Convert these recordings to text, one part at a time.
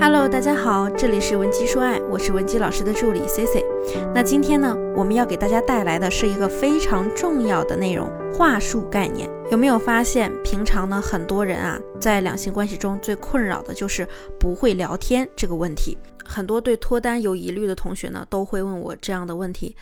Hello，大家好，这里是文姬说爱，我是文姬老师的助理 C C。那今天呢，我们要给大家带来的是一个非常重要的内容——话术概念。有没有发现，平常呢，很多人啊，在两性关系中最困扰的就是不会聊天这个问题。很多对脱单有疑虑的同学呢，都会问我这样的问题：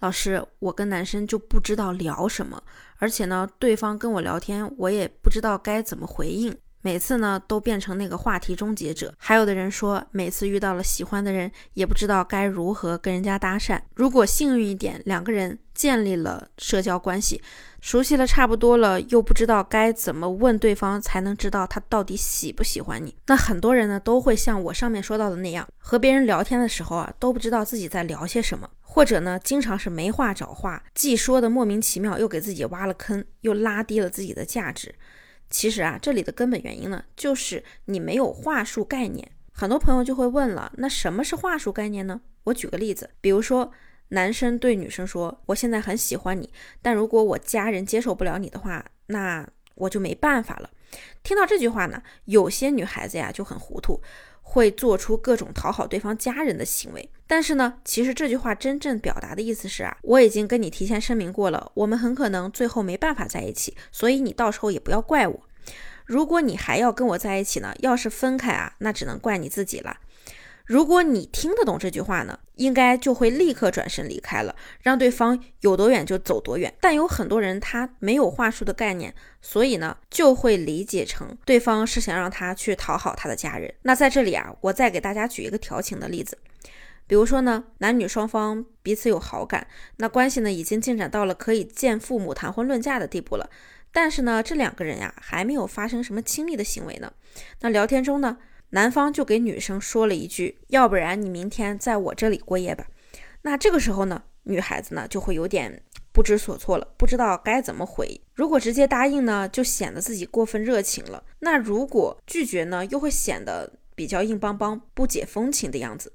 老师，我跟男生就不知道聊什么，而且呢，对方跟我聊天，我也不知道该怎么回应。每次呢都变成那个话题终结者，还有的人说每次遇到了喜欢的人也不知道该如何跟人家搭讪。如果幸运一点，两个人建立了社交关系，熟悉了差不多了，又不知道该怎么问对方才能知道他到底喜不喜欢你。那很多人呢都会像我上面说到的那样，和别人聊天的时候啊都不知道自己在聊些什么，或者呢经常是没话找话，既说的莫名其妙，又给自己挖了坑，又拉低了自己的价值。其实啊，这里的根本原因呢，就是你没有话术概念。很多朋友就会问了，那什么是话术概念呢？我举个例子，比如说男生对女生说：“我现在很喜欢你，但如果我家人接受不了你的话，那我就没办法了。”听到这句话呢，有些女孩子呀就很糊涂。会做出各种讨好对方家人的行为，但是呢，其实这句话真正表达的意思是啊，我已经跟你提前声明过了，我们很可能最后没办法在一起，所以你到时候也不要怪我。如果你还要跟我在一起呢，要是分开啊，那只能怪你自己了。如果你听得懂这句话呢，应该就会立刻转身离开了，让对方有多远就走多远。但有很多人他没有话术的概念，所以呢就会理解成对方是想让他去讨好他的家人。那在这里啊，我再给大家举一个调情的例子，比如说呢，男女双方彼此有好感，那关系呢已经进展到了可以见父母谈婚论嫁的地步了，但是呢这两个人呀还没有发生什么亲密的行为呢。那聊天中呢？男方就给女生说了一句：“要不然你明天在我这里过夜吧。”那这个时候呢，女孩子呢就会有点不知所措了，不知道该怎么回。如果直接答应呢，就显得自己过分热情了；那如果拒绝呢，又会显得比较硬邦邦、不解风情的样子。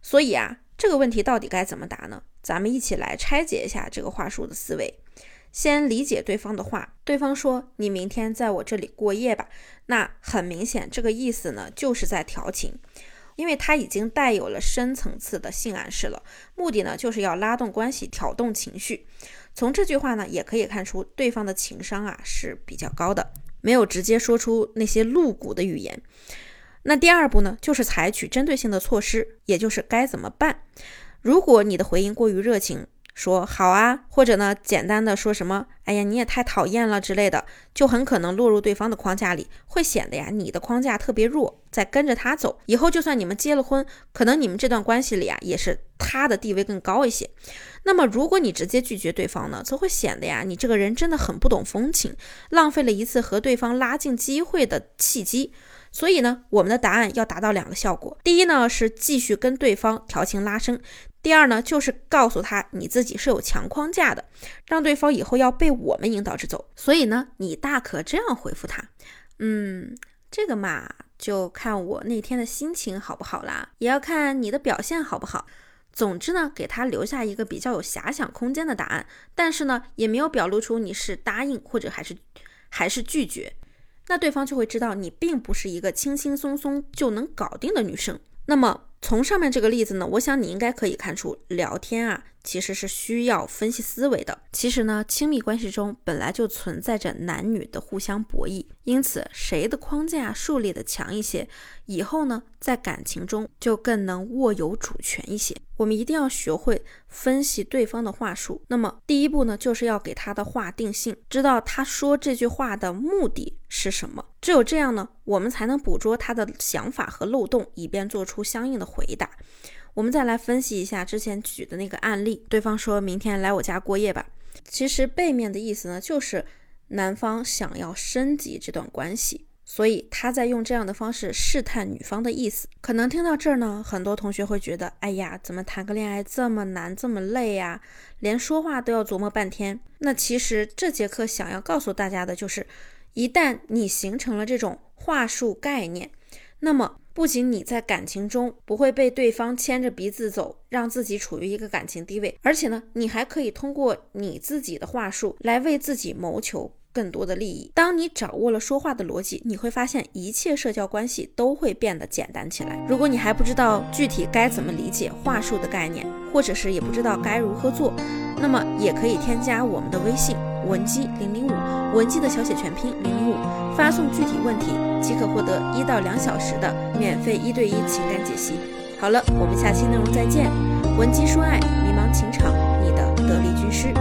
所以啊，这个问题到底该怎么答呢？咱们一起来拆解一下这个话术的思维。先理解对方的话，对方说你明天在我这里过夜吧，那很明显这个意思呢就是在调情，因为他已经带有了深层次的性暗示了，目的呢就是要拉动关系，挑动情绪。从这句话呢也可以看出对方的情商啊是比较高的，没有直接说出那些露骨的语言。那第二步呢就是采取针对性的措施，也就是该怎么办？如果你的回应过于热情。说好啊，或者呢，简单的说什么，哎呀，你也太讨厌了之类的，就很可能落入对方的框架里，会显得呀，你的框架特别弱，再跟着他走，以后就算你们结了婚，可能你们这段关系里啊，也是他的地位更高一些。那么，如果你直接拒绝对方呢，则会显得呀，你这个人真的很不懂风情，浪费了一次和对方拉近机会的契机。所以呢，我们的答案要达到两个效果，第一呢，是继续跟对方调情拉伸。第二呢，就是告诉他你自己是有强框架的，让对方以后要被我们引导着走。所以呢，你大可这样回复他，嗯，这个嘛，就看我那天的心情好不好啦，也要看你的表现好不好。总之呢，给他留下一个比较有遐想空间的答案，但是呢，也没有表露出你是答应或者还是还是拒绝，那对方就会知道你并不是一个轻轻松松就能搞定的女生。那么。从上面这个例子呢，我想你应该可以看出，聊天啊其实是需要分析思维的。其实呢，亲密关系中本来就存在着男女的互相博弈，因此谁的框架树立的强一些，以后呢在感情中就更能握有主权一些。我们一定要学会分析对方的话术。那么第一步呢，就是要给他的话定性，知道他说这句话的目的是什么。只有这样呢，我们才能捕捉他的想法和漏洞，以便做出相应的回答。我们再来分析一下之前举的那个案例，对方说明天来我家过夜吧。其实背面的意思呢，就是男方想要升级这段关系。所以他在用这样的方式试探女方的意思。可能听到这儿呢，很多同学会觉得，哎呀，怎么谈个恋爱这么难，这么累呀？连说话都要琢磨半天。那其实这节课想要告诉大家的就是，一旦你形成了这种话术概念，那么。不仅你在感情中不会被对方牵着鼻子走，让自己处于一个感情低位，而且呢，你还可以通过你自己的话术来为自己谋求更多的利益。当你掌握了说话的逻辑，你会发现一切社交关系都会变得简单起来。如果你还不知道具体该怎么理解话术的概念，或者是也不知道该如何做，那么也可以添加我们的微信文姬零零五，文姬的小写全拼零零五，发送具体问题即可获得一到两小时的免费一对一情感解析。好了，我们下期内容再见。文姬说爱，迷茫情场，你的得力军师。